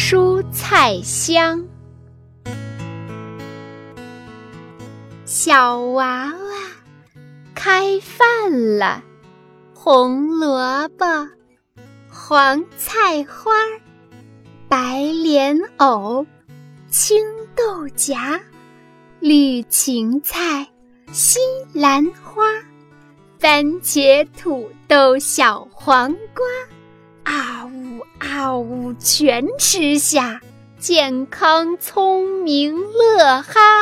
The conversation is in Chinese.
蔬菜香。小娃娃开饭了，红萝卜、黄菜花、白莲藕、青豆荚、绿芹菜、西兰花、番茄、土豆、小黄瓜，啊药物，全吃下，健康聪明乐哈。